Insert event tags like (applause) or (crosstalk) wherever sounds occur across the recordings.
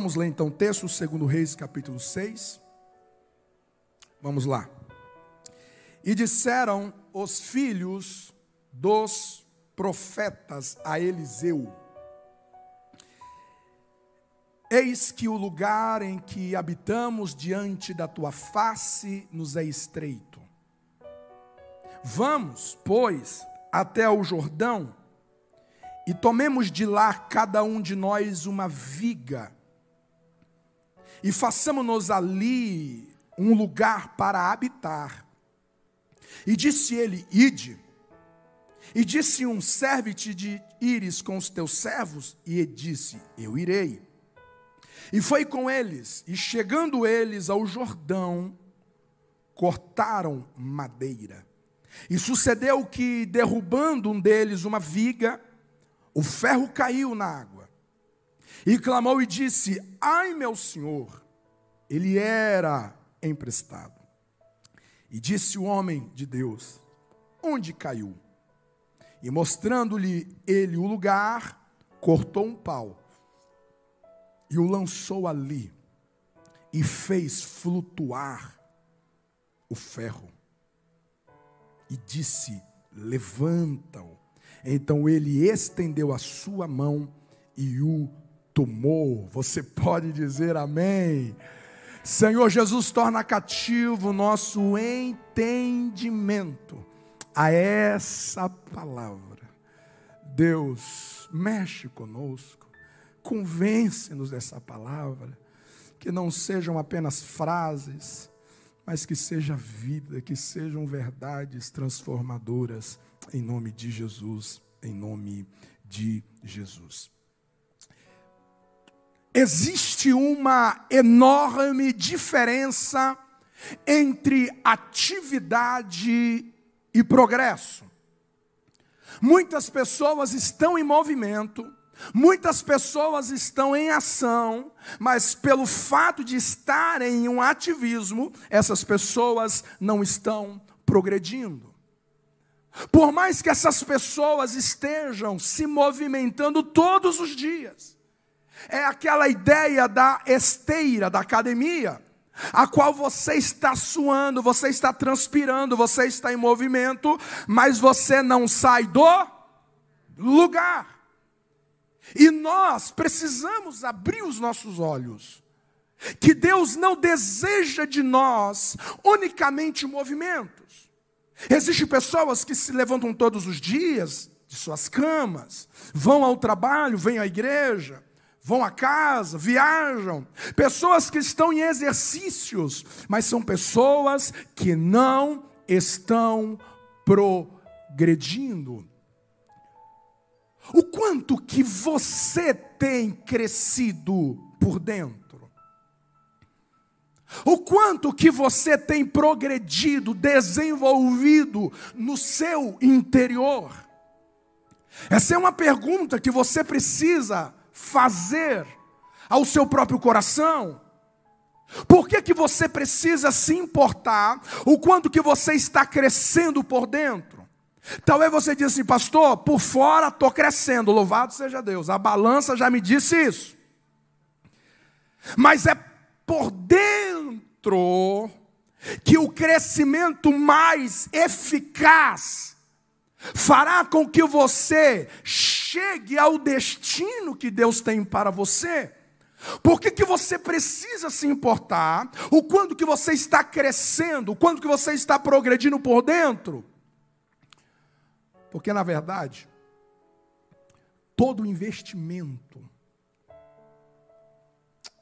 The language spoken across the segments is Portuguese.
Vamos ler então o texto, segundo Reis, capítulo 6. Vamos lá. E disseram os filhos dos profetas a Eliseu: Eis que o lugar em que habitamos diante da tua face nos é estreito. Vamos, pois, até o Jordão e tomemos de lá cada um de nós uma viga e façamos-nos ali um lugar para habitar. E disse ele: Ide. E disse um: Serve-te de ires com os teus servos. E ele disse: Eu irei. E foi com eles, e chegando eles ao Jordão, cortaram madeira. E sucedeu que, derrubando um deles uma viga, o ferro caiu na água. E clamou e disse: Ai, meu senhor, ele era emprestado. E disse o homem de Deus: Onde caiu? E mostrando-lhe ele o lugar, cortou um pau e o lançou ali e fez flutuar o ferro. E disse: Levanta-o. Então ele estendeu a sua mão e o Você pode dizer amém. Senhor Jesus, torna cativo o nosso entendimento a essa palavra. Deus, mexe conosco, convence-nos dessa palavra, que não sejam apenas frases, mas que seja vida, que sejam verdades transformadoras, em nome de Jesus, em nome de Jesus existe uma enorme diferença entre atividade e progresso. Muitas pessoas estão em movimento, muitas pessoas estão em ação, mas pelo fato de estarem em um ativismo, essas pessoas não estão progredindo. Por mais que essas pessoas estejam se movimentando todos os dias, é aquela ideia da esteira, da academia, a qual você está suando, você está transpirando, você está em movimento, mas você não sai do lugar. E nós precisamos abrir os nossos olhos. Que Deus não deseja de nós unicamente movimentos. Existem pessoas que se levantam todos os dias de suas camas, vão ao trabalho, vêm à igreja, vão a casa, viajam, pessoas que estão em exercícios, mas são pessoas que não estão progredindo. O quanto que você tem crescido por dentro? O quanto que você tem progredido, desenvolvido no seu interior? Essa é uma pergunta que você precisa fazer ao seu próprio coração? Por que, que você precisa se importar o quanto que você está crescendo por dentro? Talvez você diga assim, pastor, por fora estou crescendo, louvado seja Deus, a balança já me disse isso. Mas é por dentro que o crescimento mais eficaz fará com que você chegue ao destino que Deus tem para você. Por que, que você precisa se importar? O quanto que você está crescendo, o quanto que você está progredindo por dentro? Porque na verdade, todo investimento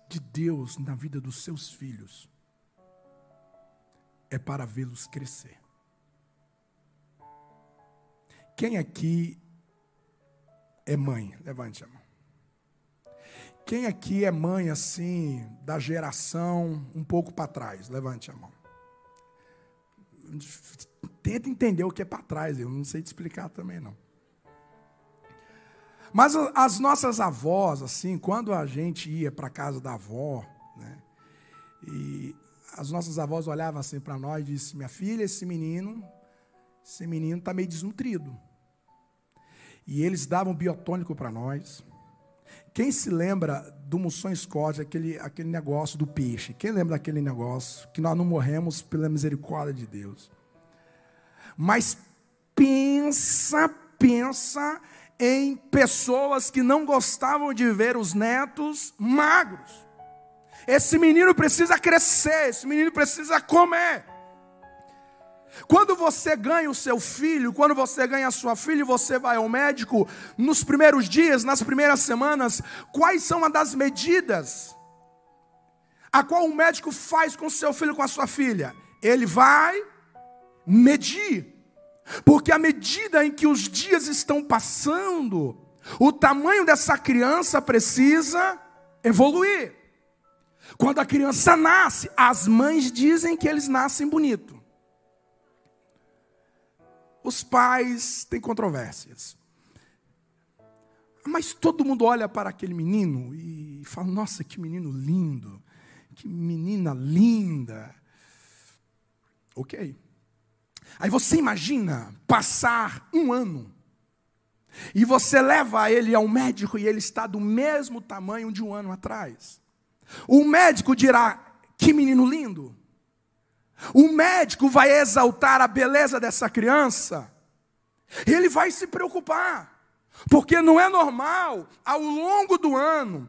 de Deus na vida dos seus filhos é para vê-los crescer. Quem aqui é mãe? Levante a mão. Quem aqui é mãe assim, da geração um pouco para trás? Levante a mão. Tenta entender o que é para trás, eu não sei te explicar também não. Mas as nossas avós, assim, quando a gente ia para casa da avó, né, e as nossas avós olhavam assim para nós e diziam: Minha filha, esse menino, esse menino está meio desnutrido. E eles davam biotônico para nós. Quem se lembra do Moção Scott, aquele, aquele negócio do peixe? Quem lembra daquele negócio? Que nós não morremos pela misericórdia de Deus. Mas pensa, pensa em pessoas que não gostavam de ver os netos magros. Esse menino precisa crescer, esse menino precisa comer. Quando você ganha o seu filho, quando você ganha a sua filha você vai ao médico, nos primeiros dias, nas primeiras semanas, quais são as das medidas a qual o médico faz com o seu filho, com a sua filha? Ele vai medir. Porque à medida em que os dias estão passando, o tamanho dessa criança precisa evoluir. Quando a criança nasce, as mães dizem que eles nascem bonito. Os pais têm controvérsias. Mas todo mundo olha para aquele menino e fala: Nossa, que menino lindo, que menina linda. Ok. Aí você imagina passar um ano e você leva ele ao médico e ele está do mesmo tamanho de um ano atrás. O médico dirá: Que menino lindo. O médico vai exaltar a beleza dessa criança. Ele vai se preocupar. Porque não é normal, ao longo do ano,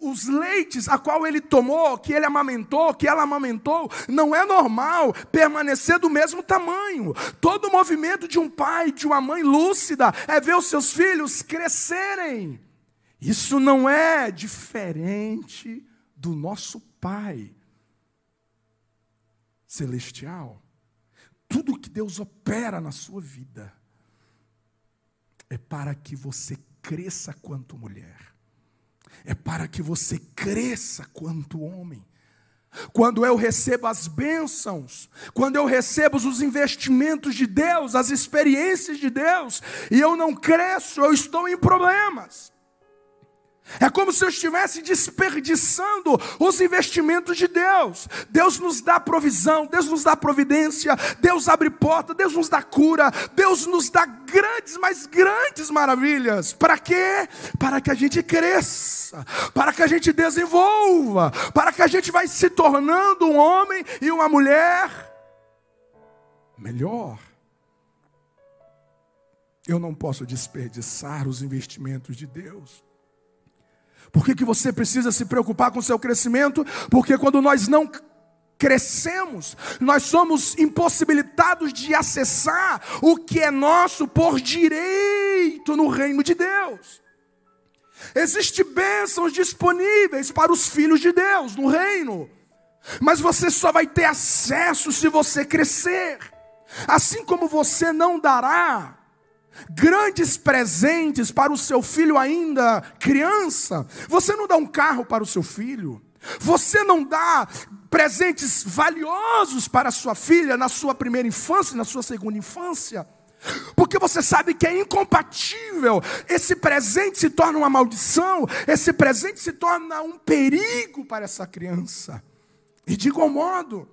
os leites a qual ele tomou, que ele amamentou, que ela amamentou, não é normal permanecer do mesmo tamanho. Todo movimento de um pai, de uma mãe lúcida, é ver os seus filhos crescerem. Isso não é diferente do nosso Pai celestial. Tudo que Deus opera na sua vida é para que você cresça quanto mulher é para que você cresça quanto homem. Quando eu recebo as bênçãos, quando eu recebo os investimentos de Deus, as experiências de Deus, e eu não cresço, eu estou em problemas. É como se eu estivesse desperdiçando os investimentos de Deus. Deus nos dá provisão, Deus nos dá providência, Deus abre porta, Deus nos dá cura, Deus nos dá grandes, mas grandes maravilhas. Para quê? Para que a gente cresça, para que a gente desenvolva, para que a gente vai se tornando um homem e uma mulher melhor. Eu não posso desperdiçar os investimentos de Deus. Por que, que você precisa se preocupar com seu crescimento? Porque quando nós não crescemos, nós somos impossibilitados de acessar o que é nosso por direito no reino de Deus. Existem bênçãos disponíveis para os filhos de Deus no reino, mas você só vai ter acesso se você crescer. Assim como você não dará grandes presentes para o seu filho ainda criança. Você não dá um carro para o seu filho. Você não dá presentes valiosos para a sua filha na sua primeira infância, na sua segunda infância. Porque você sabe que é incompatível. Esse presente se torna uma maldição, esse presente se torna um perigo para essa criança. E de igual modo,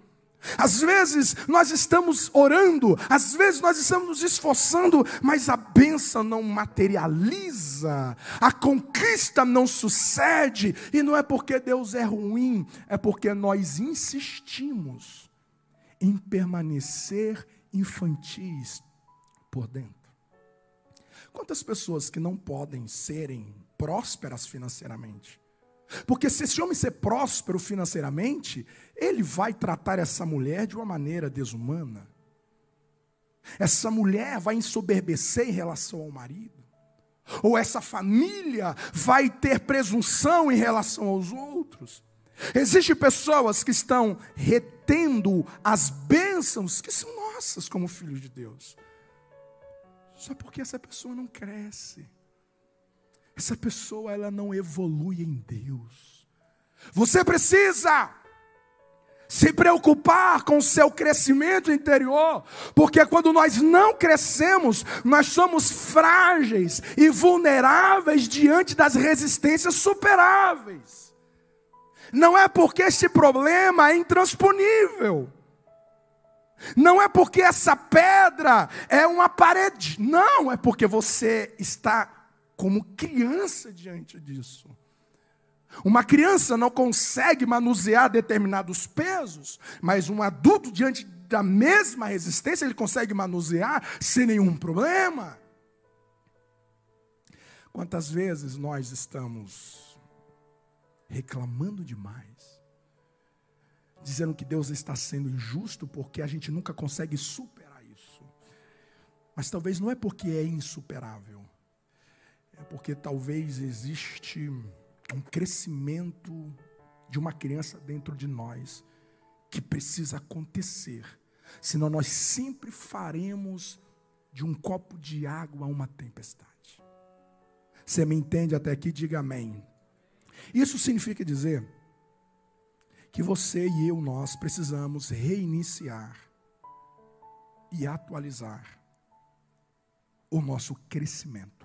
às vezes nós estamos orando, às vezes nós estamos nos esforçando, mas a benção não materializa, a conquista não sucede, e não é porque Deus é ruim, é porque nós insistimos em permanecer infantis por dentro. Quantas pessoas que não podem serem prósperas financeiramente? Porque se esse homem ser próspero financeiramente, ele vai tratar essa mulher de uma maneira desumana. Essa mulher vai ensoberbecer em relação ao marido. Ou essa família vai ter presunção em relação aos outros. Existem pessoas que estão retendo as bênçãos que são nossas como filhos de Deus. Só porque essa pessoa não cresce. Essa pessoa ela não evolui em Deus. Você precisa se preocupar com o seu crescimento interior, porque quando nós não crescemos, nós somos frágeis e vulneráveis diante das resistências superáveis. Não é porque este problema é intransponível. Não é porque essa pedra é uma parede. Não, é porque você está como criança diante disso. Uma criança não consegue manusear determinados pesos, mas um adulto, diante da mesma resistência, ele consegue manusear sem nenhum problema. Quantas vezes nós estamos reclamando demais, dizendo que Deus está sendo injusto porque a gente nunca consegue superar isso. Mas talvez não é porque é insuperável, é porque talvez existe um crescimento de uma criança dentro de nós que precisa acontecer, senão nós sempre faremos de um copo de água uma tempestade. Você me entende até aqui? Diga amém. Isso significa dizer que você e eu, nós precisamos reiniciar e atualizar o nosso crescimento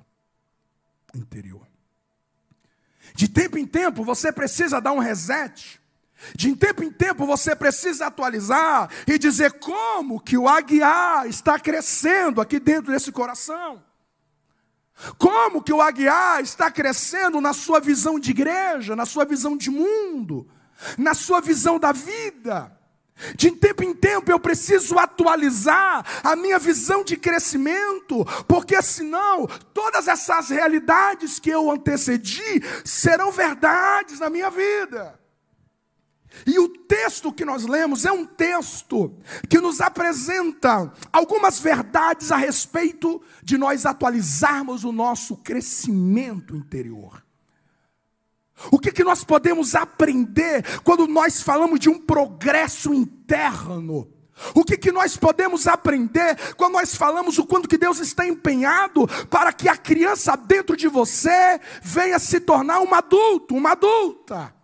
interior. De tempo em tempo você precisa dar um reset. De tempo em tempo você precisa atualizar e dizer como que o aguiar está crescendo aqui dentro desse coração. Como que o aguiar está crescendo na sua visão de igreja, na sua visão de mundo, na sua visão da vida. De tempo em tempo eu preciso atualizar a minha visão de crescimento, porque senão todas essas realidades que eu antecedi serão verdades na minha vida. E o texto que nós lemos é um texto que nos apresenta algumas verdades a respeito de nós atualizarmos o nosso crescimento interior. O que, que nós podemos aprender quando nós falamos de um progresso interno? O que, que nós podemos aprender quando nós falamos o quanto que Deus está empenhado para que a criança dentro de você venha se tornar um adulto, uma adulta?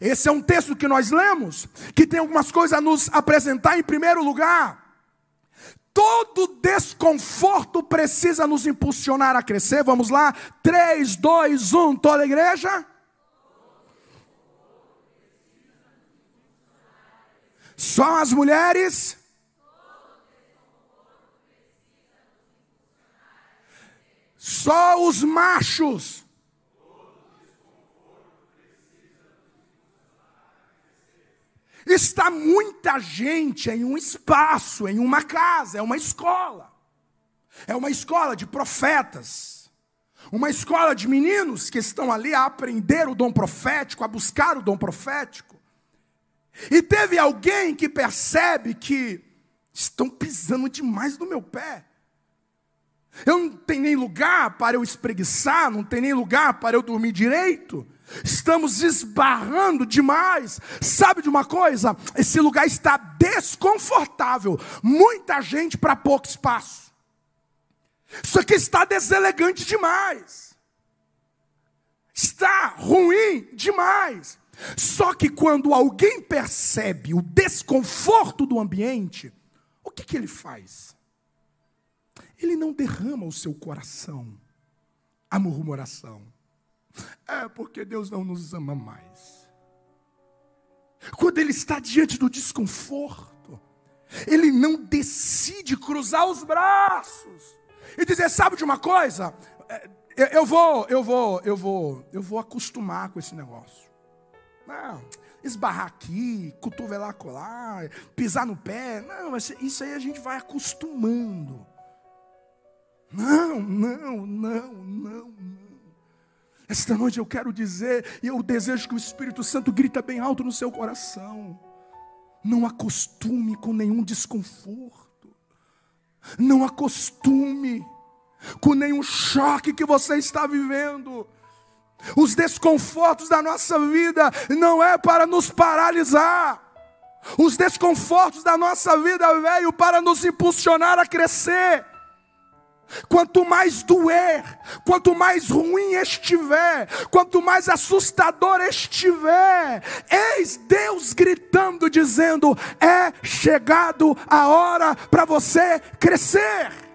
Esse é um texto que nós lemos, que tem algumas coisas a nos apresentar em primeiro lugar. Todo desconforto precisa nos impulsionar a crescer. Vamos lá? 3, 2, 1, toda a igreja. Só as mulheres. Só os machos. Está muita gente em um espaço, em uma casa, é uma escola. É uma escola de profetas. Uma escola de meninos que estão ali a aprender o dom profético, a buscar o dom profético. E teve alguém que percebe que estão pisando demais no meu pé. Eu não tenho nem lugar para eu espreguiçar, não tem nem lugar para eu dormir direito. Estamos esbarrando demais. Sabe de uma coisa? Esse lugar está desconfortável. Muita gente para pouco espaço. Isso aqui está deselegante demais. Está ruim demais. Só que quando alguém percebe o desconforto do ambiente, o que, que ele faz? Ele não derrama o seu coração a murmuração. É porque Deus não nos ama mais. Quando ele está diante do desconforto, ele não decide cruzar os braços e dizer: sabe de uma coisa? É, eu vou, eu vou, eu vou, eu vou acostumar com esse negócio. Não, esbarrar aqui, cotovelar colar, pisar no pé. Não, isso aí a gente vai acostumando. Não, não, não, não, não. Esta noite eu quero dizer, e eu desejo que o Espírito Santo grita bem alto no seu coração. Não acostume com nenhum desconforto. Não acostume com nenhum choque que você está vivendo. Os desconfortos da nossa vida não é para nos paralisar. Os desconfortos da nossa vida veio para nos impulsionar a crescer. Quanto mais doer, quanto mais ruim estiver, quanto mais assustador estiver, eis Deus gritando, dizendo: é chegado a hora para você crescer.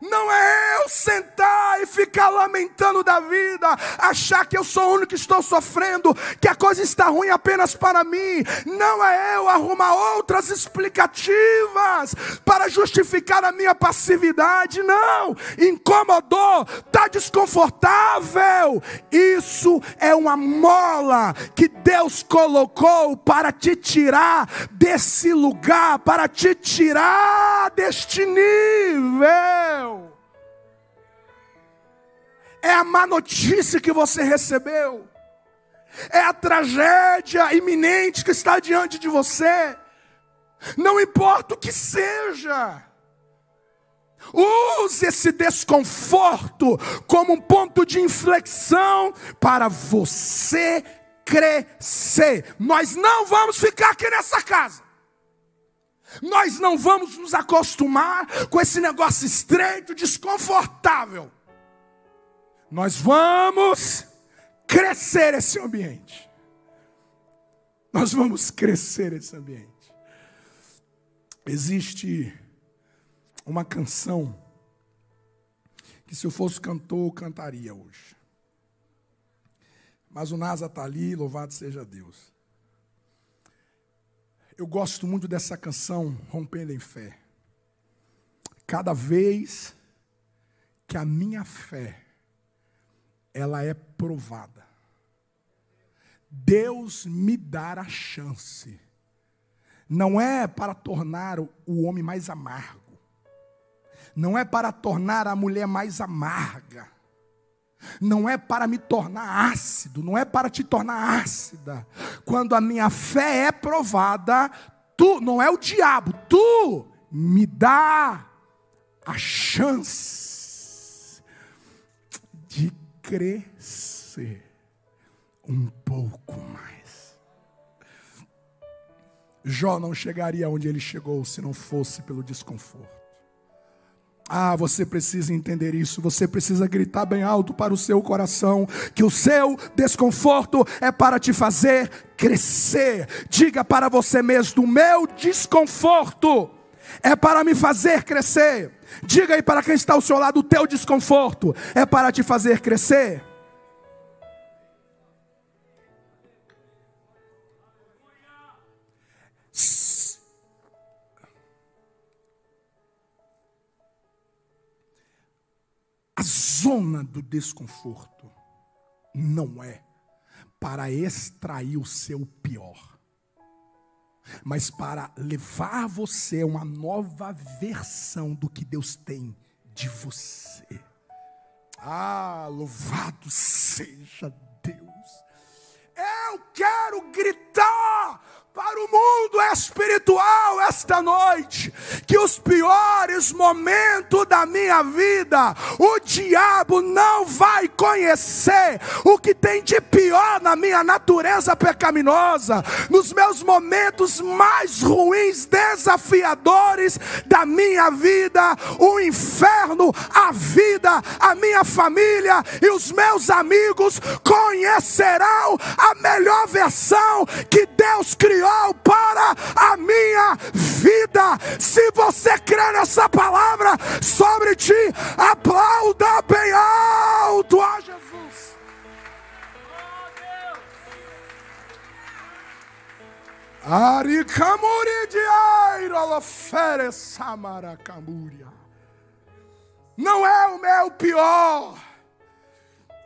Não é eu sentar e ficar lamentando da vida, achar que eu sou o único que estou sofrendo, que a coisa está ruim apenas para mim. Não é eu arrumar outras explicativas para justificar a minha passividade. Não, incomodou, está desconfortável. Isso é uma mola que Deus colocou para te tirar desse lugar, para te tirar deste nível é a má notícia que você recebeu, é a tragédia iminente que está diante de você, não importa o que seja, use esse desconforto como um ponto de inflexão para você crescer. Nós não vamos ficar aqui nessa casa. Nós não vamos nos acostumar com esse negócio estreito, desconfortável. Nós vamos crescer esse ambiente. Nós vamos crescer esse ambiente. Existe uma canção que se eu fosse cantor, eu cantaria hoje. Mas o Nasa está ali, louvado seja Deus. Eu gosto muito dessa canção, Rompendo em Fé. Cada vez que a minha fé ela é provada. Deus me dará a chance. Não é para tornar o homem mais amargo. Não é para tornar a mulher mais amarga. Não é para me tornar ácido, não é para te tornar ácida. Quando a minha fé é provada, tu, não é o diabo, tu me dá a chance de crescer um pouco mais. Jó não chegaria onde ele chegou se não fosse pelo desconforto. Ah, você precisa entender isso, você precisa gritar bem alto para o seu coração que o seu desconforto é para te fazer crescer. Diga para você mesmo: o meu desconforto é para me fazer crescer. Diga aí para quem está ao seu lado: o teu desconforto é para te fazer crescer. A zona do desconforto não é para extrair o seu pior mas para levar você a uma nova versão do que Deus tem de você. Ah, louvado seja Deus. Eu quero gritar para o mundo espiritual esta noite, que os piores momentos da minha vida, o diabo não vai conhecer o que tem de pior na minha natureza pecaminosa, nos meus momentos mais ruins, desafiadores da minha vida, o inferno, a vida, a minha família e os meus amigos conhecerão a melhor versão que Deus criou para a minha vida. Se você crê nessa palavra sobre ti, aplauda bem alto a Jesus. Aricamuri de Airolofere Samaracamúria. Não é o meu pior,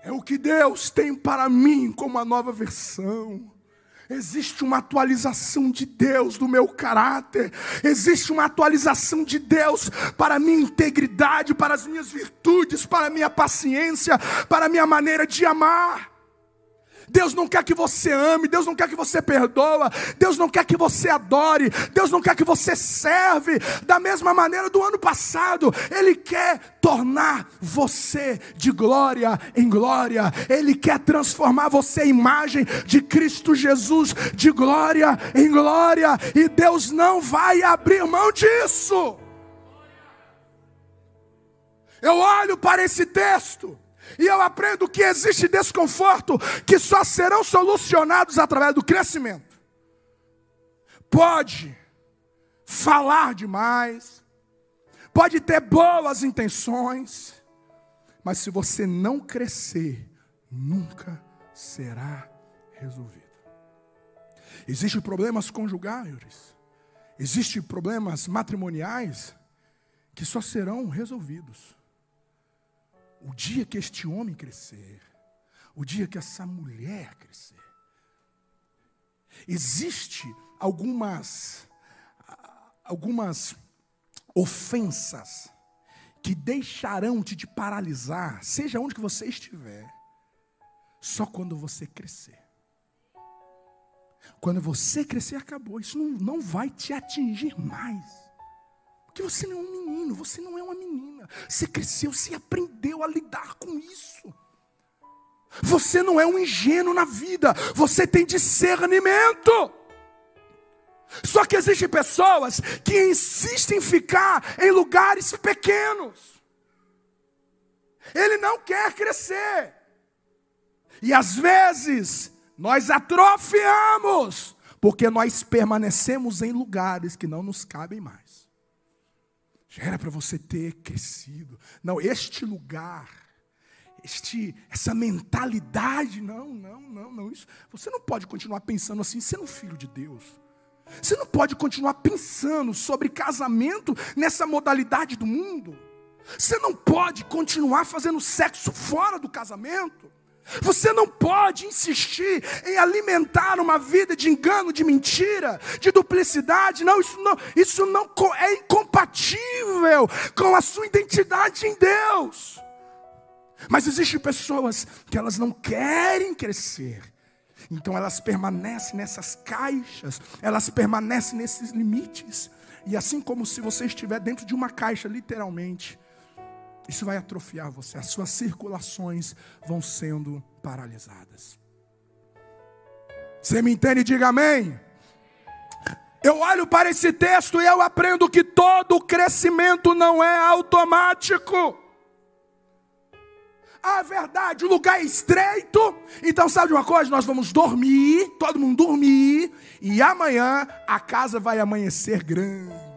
é o que Deus tem para mim como a nova versão. Existe uma atualização de Deus do meu caráter, existe uma atualização de Deus para a minha integridade, para as minhas virtudes, para a minha paciência, para a minha maneira de amar. Deus não quer que você ame, Deus não quer que você perdoa, Deus não quer que você adore, Deus não quer que você serve da mesma maneira do ano passado. Ele quer tornar você de glória em glória. Ele quer transformar você em imagem de Cristo Jesus de glória em glória, e Deus não vai abrir mão disso. Eu olho para esse texto e eu aprendo que existe desconforto que só serão solucionados através do crescimento. Pode falar demais, pode ter boas intenções, mas se você não crescer, nunca será resolvido. Existem problemas conjugais, existem problemas matrimoniais que só serão resolvidos o dia que este homem crescer, o dia que essa mulher crescer. Existe algumas algumas ofensas que deixarão te de paralisar, seja onde que você estiver, só quando você crescer. Quando você crescer, acabou. Isso não, não vai te atingir mais. Porque você não é um menino, você não é uma menina. Você cresceu, você aprendeu a lidar com isso. Você não é um ingênuo na vida, você tem discernimento. Só que existem pessoas que insistem em ficar em lugares pequenos. Ele não quer crescer. E às vezes nós atrofiamos, porque nós permanecemos em lugares que não nos cabem mais. Já era para você ter crescido. Não, este lugar, este, essa mentalidade, não, não, não, não. Isso, você não pode continuar pensando assim, sendo filho de Deus. Você não pode continuar pensando sobre casamento nessa modalidade do mundo. Você não pode continuar fazendo sexo fora do casamento. Você não pode insistir em alimentar uma vida de engano, de mentira, de duplicidade. Não, isso não, isso não é incompatível com a sua identidade em Deus. Mas existem pessoas que elas não querem crescer. Então elas permanecem nessas caixas, elas permanecem nesses limites. E assim como se você estiver dentro de uma caixa, literalmente, isso vai atrofiar você, as suas circulações vão sendo paralisadas. Você me entende? Diga amém. Eu olho para esse texto e eu aprendo que todo crescimento não é automático. A verdade, o lugar é estreito. Então, sabe de uma coisa? Nós vamos dormir, todo mundo dormir, e amanhã a casa vai amanhecer grande.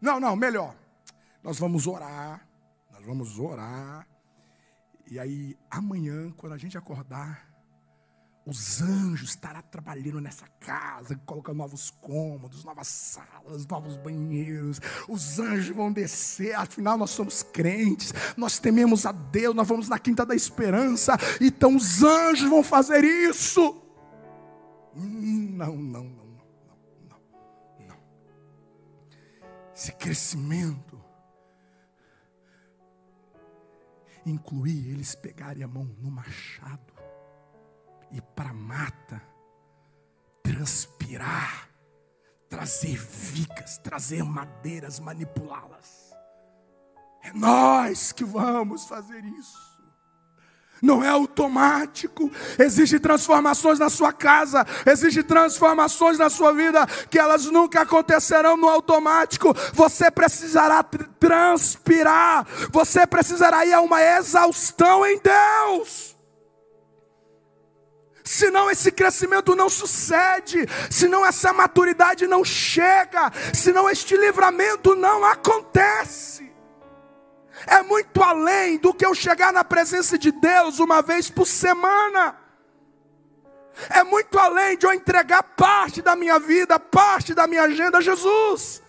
Não, não, melhor. Nós vamos orar, nós vamos orar. E aí, amanhã, quando a gente acordar, os anjos estarão trabalhando nessa casa, colocando novos cômodos, novas salas, novos banheiros. Os anjos vão descer, afinal nós somos crentes, nós tememos a Deus, nós vamos na quinta da esperança, então os anjos vão fazer isso. Não, não, não. Esse crescimento, incluir eles pegarem a mão no machado e para a mata, transpirar, trazer vigas, trazer madeiras, manipulá-las. É nós que vamos fazer isso não é automático. Existem transformações na sua casa, existem transformações na sua vida que elas nunca acontecerão no automático. Você precisará transpirar, você precisará ir a uma exaustão em Deus. Senão esse crescimento não sucede, senão essa maturidade não chega, senão este livramento não acontece é muito além do que eu chegar na presença de Deus uma vez por semana. É muito além de eu entregar parte da minha vida, parte da minha agenda a Jesus.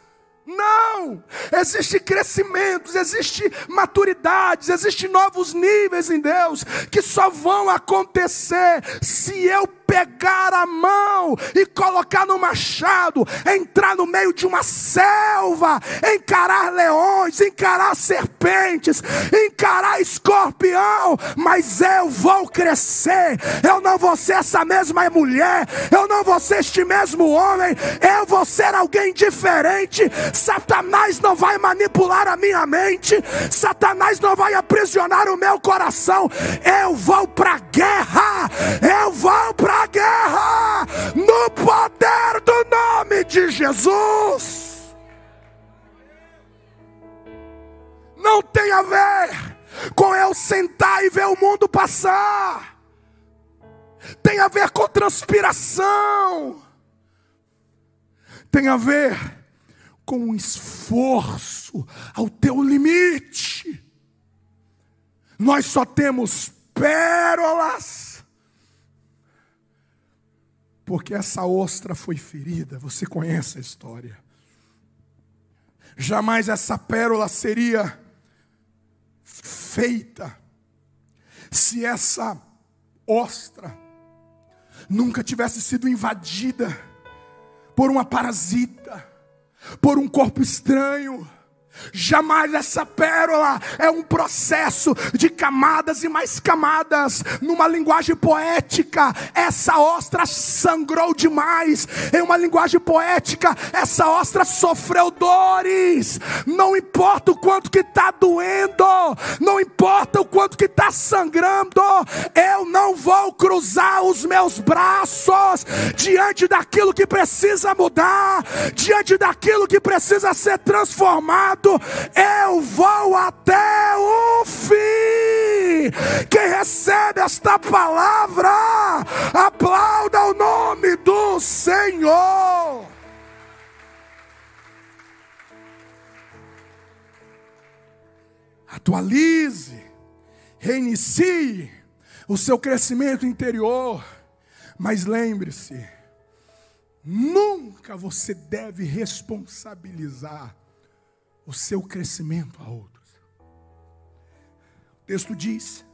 Não! Existe crescimentos, existe maturidades, existem novos níveis em Deus que só vão acontecer se eu pegar a mão e colocar no machado, entrar no meio de uma selva, encarar leões, encarar serpentes, encarar escorpião, mas eu vou crescer. Eu não vou ser essa mesma mulher, eu não vou ser este mesmo homem, eu vou ser alguém diferente. Satanás não vai manipular a minha mente, Satanás não vai aprisionar o meu coração. Eu vou para guerra, eu vou para a guerra no poder do nome de Jesus. Não tem a ver com eu sentar e ver o mundo passar. Tem a ver com transpiração. tem a ver com esforço ao teu limite. Nós só temos pérolas, porque essa ostra foi ferida. Você conhece a história. Jamais essa pérola seria feita se essa ostra nunca tivesse sido invadida por uma parasita, por um corpo estranho Jamais essa pérola é um processo de camadas e mais camadas. Numa linguagem poética, essa ostra sangrou demais. Em uma linguagem poética, essa ostra sofreu dores. Não importa o quanto que está doendo, não importa o quanto que está sangrando, eu não vou cruzar os meus braços diante daquilo que precisa mudar, diante daquilo que precisa ser transformado eu vou até o fim. Quem recebe esta palavra, aplauda o nome do Senhor. Atualize, reinicie o seu crescimento interior, mas lembre-se, nunca você deve responsabilizar o seu crescimento a outros. O texto diz: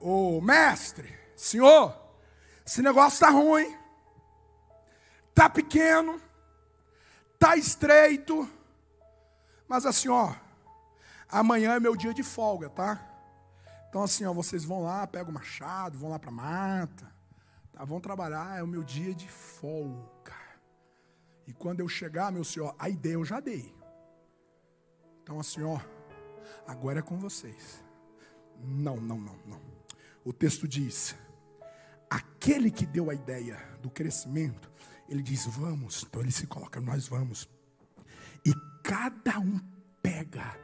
Ô oh, mestre, senhor, esse negócio está ruim, está pequeno, está estreito, mas assim, ó, amanhã é meu dia de folga, tá? Então assim, ó, vocês vão lá, pegam o machado, vão lá para a mata, tá? vão trabalhar, é o meu dia de folga. E quando eu chegar, meu senhor, a ideia eu já dei. Então, assim, ó, agora é com vocês. Não, não, não, não. O texto diz: aquele que deu a ideia do crescimento, ele diz, vamos. Então ele se coloca, nós vamos. E cada um pega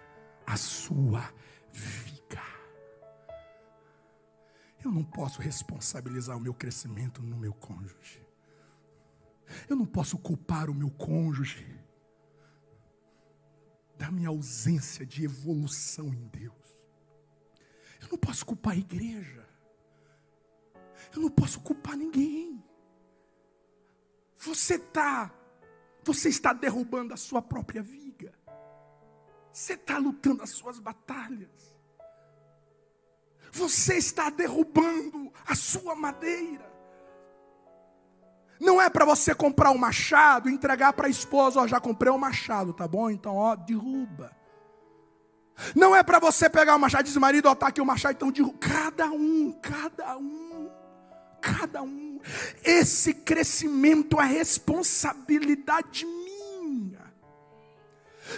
a sua viga. Eu não posso responsabilizar o meu crescimento no meu cônjuge. Eu não posso culpar o meu cônjuge da minha ausência de evolução em Deus. Eu não posso culpar a igreja. Eu não posso culpar ninguém. Você está, você está derrubando a sua própria viga. Você está lutando as suas batalhas. Você está derrubando a sua madeira. Não é para você comprar um machado e entregar para a esposa, ó, já comprei um machado, tá bom? Então, ó, derruba. Não é para você pegar o machado e dizer, marido, ó, tá aqui o machado, então derruba. Cada um, cada um, cada um. Esse crescimento é responsabilidade.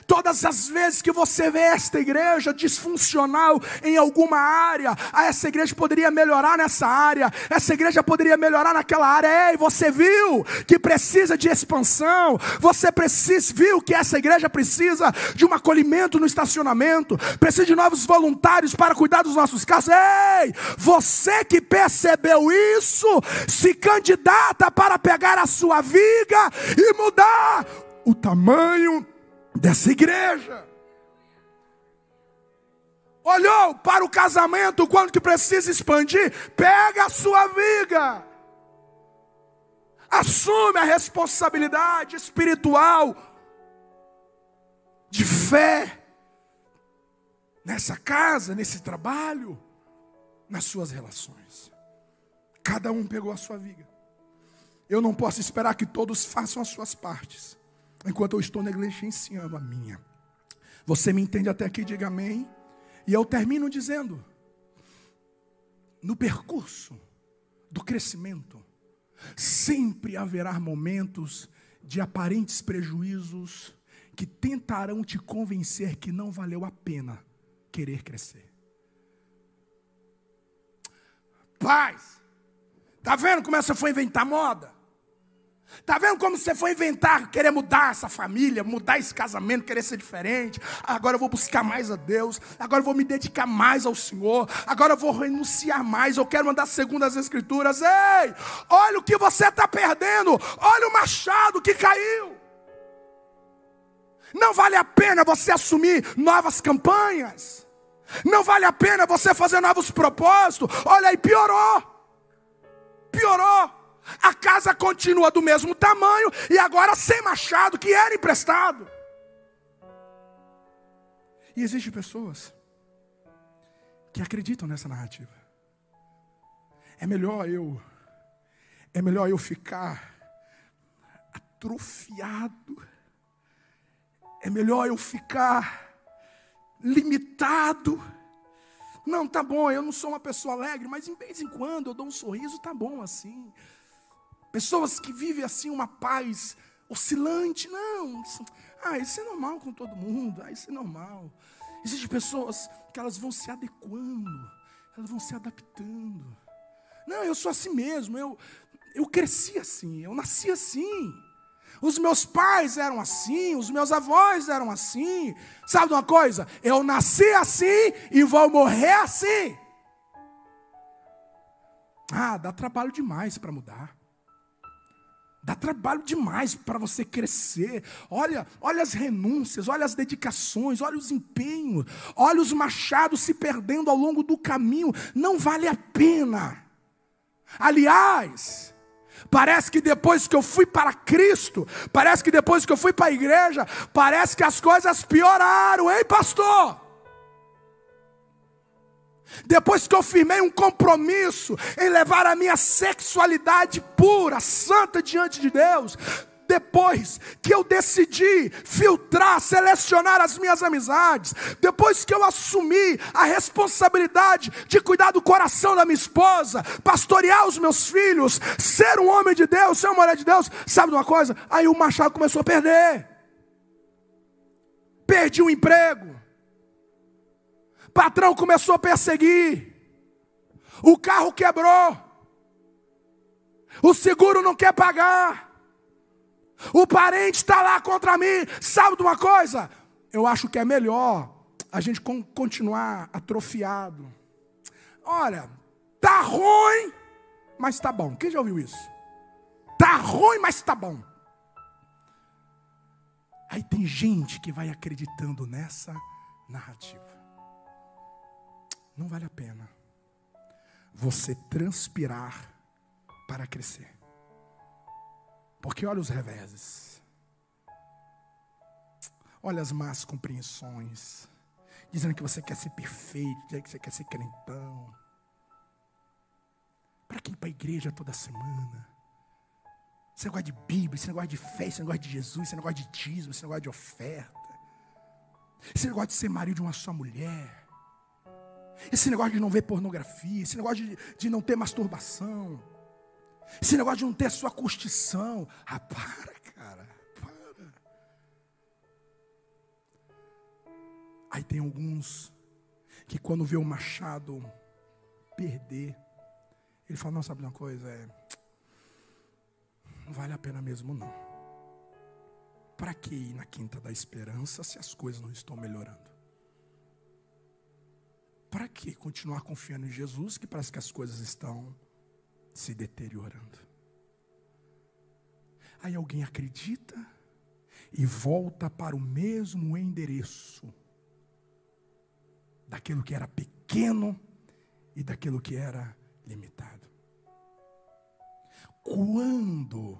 Todas as vezes que você vê esta igreja disfuncional em alguma área, ah, essa igreja poderia melhorar nessa área, essa igreja poderia melhorar naquela área. Ei, você viu que precisa de expansão, você precisa, viu que essa igreja precisa de um acolhimento no estacionamento, precisa de novos voluntários para cuidar dos nossos carros. Ei, você que percebeu isso, se candidata para pegar a sua viga e mudar o tamanho dessa igreja. Olhou para o casamento quando que precisa expandir, pega a sua viga. Assume a responsabilidade espiritual de fé nessa casa, nesse trabalho, nas suas relações. Cada um pegou a sua viga. Eu não posso esperar que todos façam as suas partes enquanto eu estou negligenciando a minha. Você me entende até aqui? Diga amém. E eu termino dizendo: no percurso do crescimento, sempre haverá momentos de aparentes prejuízos que tentarão te convencer que não valeu a pena querer crescer. Paz, tá vendo como essa foi inventar moda? Está vendo como você foi inventar, querer mudar essa família, mudar esse casamento, querer ser diferente? Agora eu vou buscar mais a Deus, agora eu vou me dedicar mais ao Senhor, agora eu vou renunciar mais, eu quero mandar segundo as Escrituras. Ei, olha o que você está perdendo, olha o machado que caiu. Não vale a pena você assumir novas campanhas. Não vale a pena você fazer novos propósitos. Olha aí, piorou. Piorou. A casa continua do mesmo tamanho e agora sem machado que era emprestado. E existem pessoas que acreditam nessa narrativa. É melhor eu é melhor eu ficar atrofiado. É melhor eu ficar limitado. Não, tá bom, eu não sou uma pessoa alegre, mas em vez em quando eu dou um sorriso, tá bom assim. Pessoas que vivem assim uma paz oscilante, não. Ah, isso é normal com todo mundo, ah, isso é normal. Existem pessoas que elas vão se adequando, elas vão se adaptando. Não, eu sou assim mesmo, eu, eu cresci assim, eu nasci assim. Os meus pais eram assim, os meus avós eram assim. Sabe uma coisa? Eu nasci assim e vou morrer assim. Ah, dá trabalho demais para mudar. Dá trabalho demais para você crescer. Olha, olha as renúncias, olha as dedicações, olha os empenhos, olha os machados se perdendo ao longo do caminho. Não vale a pena. Aliás, Parece que depois que eu fui para Cristo, parece que depois que eu fui para a igreja, parece que as coisas pioraram, hein, pastor? Depois que eu firmei um compromisso em levar a minha sexualidade pura, santa diante de Deus, depois que eu decidi filtrar, selecionar as minhas amizades, depois que eu assumi a responsabilidade de cuidar do coração da minha esposa, pastorear os meus filhos, ser um homem de Deus, ser uma mulher de Deus, sabe de uma coisa? Aí o machado começou a perder. Perdi o emprego. Patrão começou a perseguir. O carro quebrou. O seguro não quer pagar. O parente está lá contra mim. Sabe de uma coisa? Eu acho que é melhor a gente continuar atrofiado. Olha, tá ruim, mas tá bom. Quem já ouviu isso? Tá ruim, mas tá bom. Aí tem gente que vai acreditando nessa narrativa. Não vale a pena você transpirar para crescer. Porque olha os reveses. Olha as más compreensões. Dizendo que você quer ser perfeito, dizendo que você quer ser crentão. Para quem ir para a igreja toda semana? Esse negócio de Bíblia, esse negócio de fé, esse negócio de Jesus, esse negócio de dízimo, esse negócio de oferta. Esse negócio de ser marido de uma só mulher. Esse negócio de não ver pornografia, esse negócio de, de não ter masturbação. Esse negócio de não ter sua curtição. Ah, para, cara. Para. Aí tem alguns que quando vê o machado perder, ele fala, não, sabe uma coisa? É, não vale a pena mesmo não. Para que ir na quinta da esperança se as coisas não estão melhorando? Para que continuar confiando em Jesus que parece que as coisas estão se deteriorando. Aí alguém acredita e volta para o mesmo endereço daquilo que era pequeno e daquilo que era limitado. Quando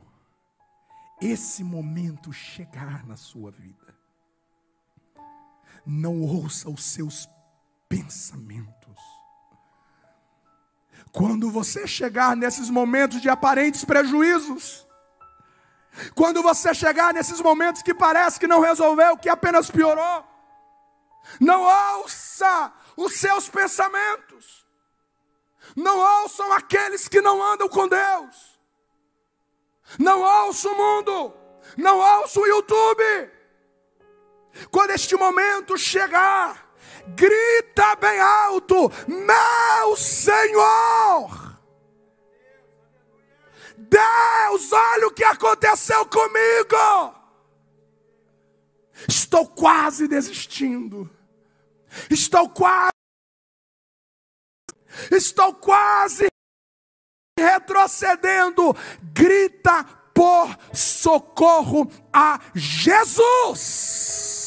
esse momento chegar na sua vida, não ouça os seus pensamentos. Quando você chegar nesses momentos de aparentes prejuízos, quando você chegar nesses momentos que parece que não resolveu, que apenas piorou, não ouça os seus pensamentos, não ouçam aqueles que não andam com Deus, não ouça o mundo, não ouça o YouTube. Quando este momento chegar, grita bem alto: Meu Senhor! Deus, olha o que aconteceu comigo! Estou quase desistindo. Estou quase. Estou quase retrocedendo. Grita por socorro a Jesus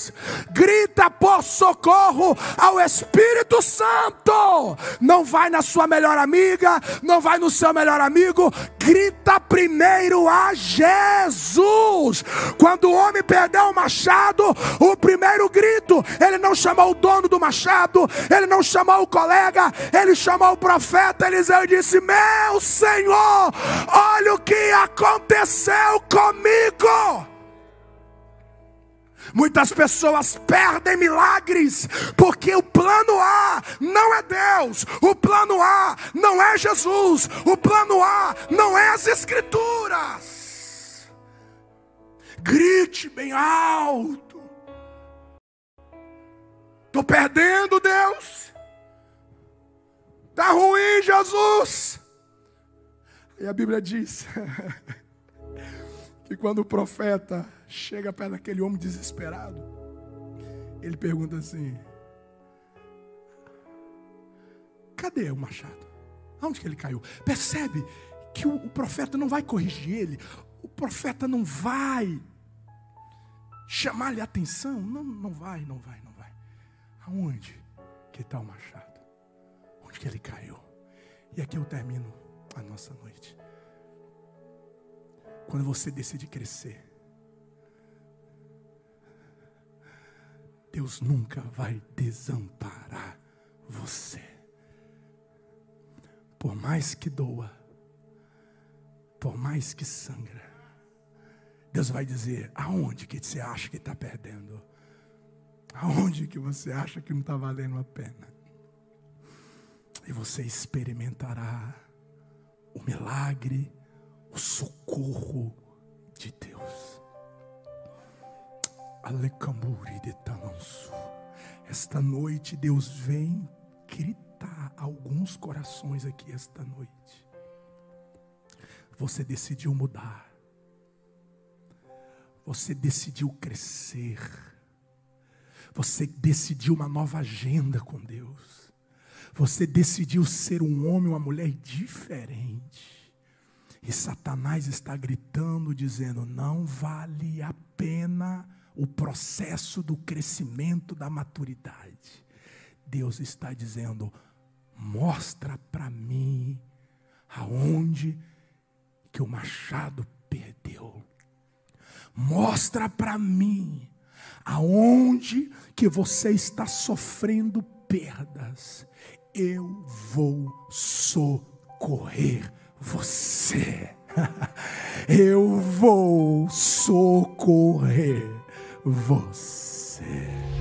grita por socorro ao Espírito Santo. Não vai na sua melhor amiga, não vai no seu melhor amigo, grita primeiro a Jesus. Quando o homem perdeu o machado, o primeiro grito, ele não chamou o dono do machado, ele não chamou o colega, ele chamou o profeta Eliseu disse: Meu Senhor, olha o que aconteceu comigo. Muitas pessoas perdem milagres porque o plano A não é Deus, o plano A não é Jesus, o plano A não é as Escrituras. Grite bem alto. Estou perdendo Deus. Está ruim, Jesus. E a Bíblia diz (laughs) que quando o profeta chega perto daquele homem desesperado. Ele pergunta assim: Cadê o machado? Aonde que ele caiu? Percebe que o, profeta não vai corrigir ele, o profeta não vai chamar-lhe atenção. Não, não vai, não vai, não vai. Aonde que está o machado? Onde que ele caiu? E aqui eu termino a nossa noite. Quando você decide crescer, Deus nunca vai desamparar você. Por mais que doa, por mais que sangra, Deus vai dizer: aonde que você acha que está perdendo? Aonde que você acha que não está valendo a pena? E você experimentará o milagre, o socorro de Deus. Alecamburi de Tamansu. Esta noite Deus vem gritar alguns corações aqui esta noite. Você decidiu mudar. Você decidiu crescer. Você decidiu uma nova agenda com Deus. Você decidiu ser um homem, uma mulher diferente. E Satanás está gritando, dizendo: não vale a pena o processo do crescimento da maturidade. Deus está dizendo: mostra para mim aonde que o machado perdeu. Mostra para mim aonde que você está sofrendo perdas. Eu vou socorrer você. (laughs) Eu vou socorrer você.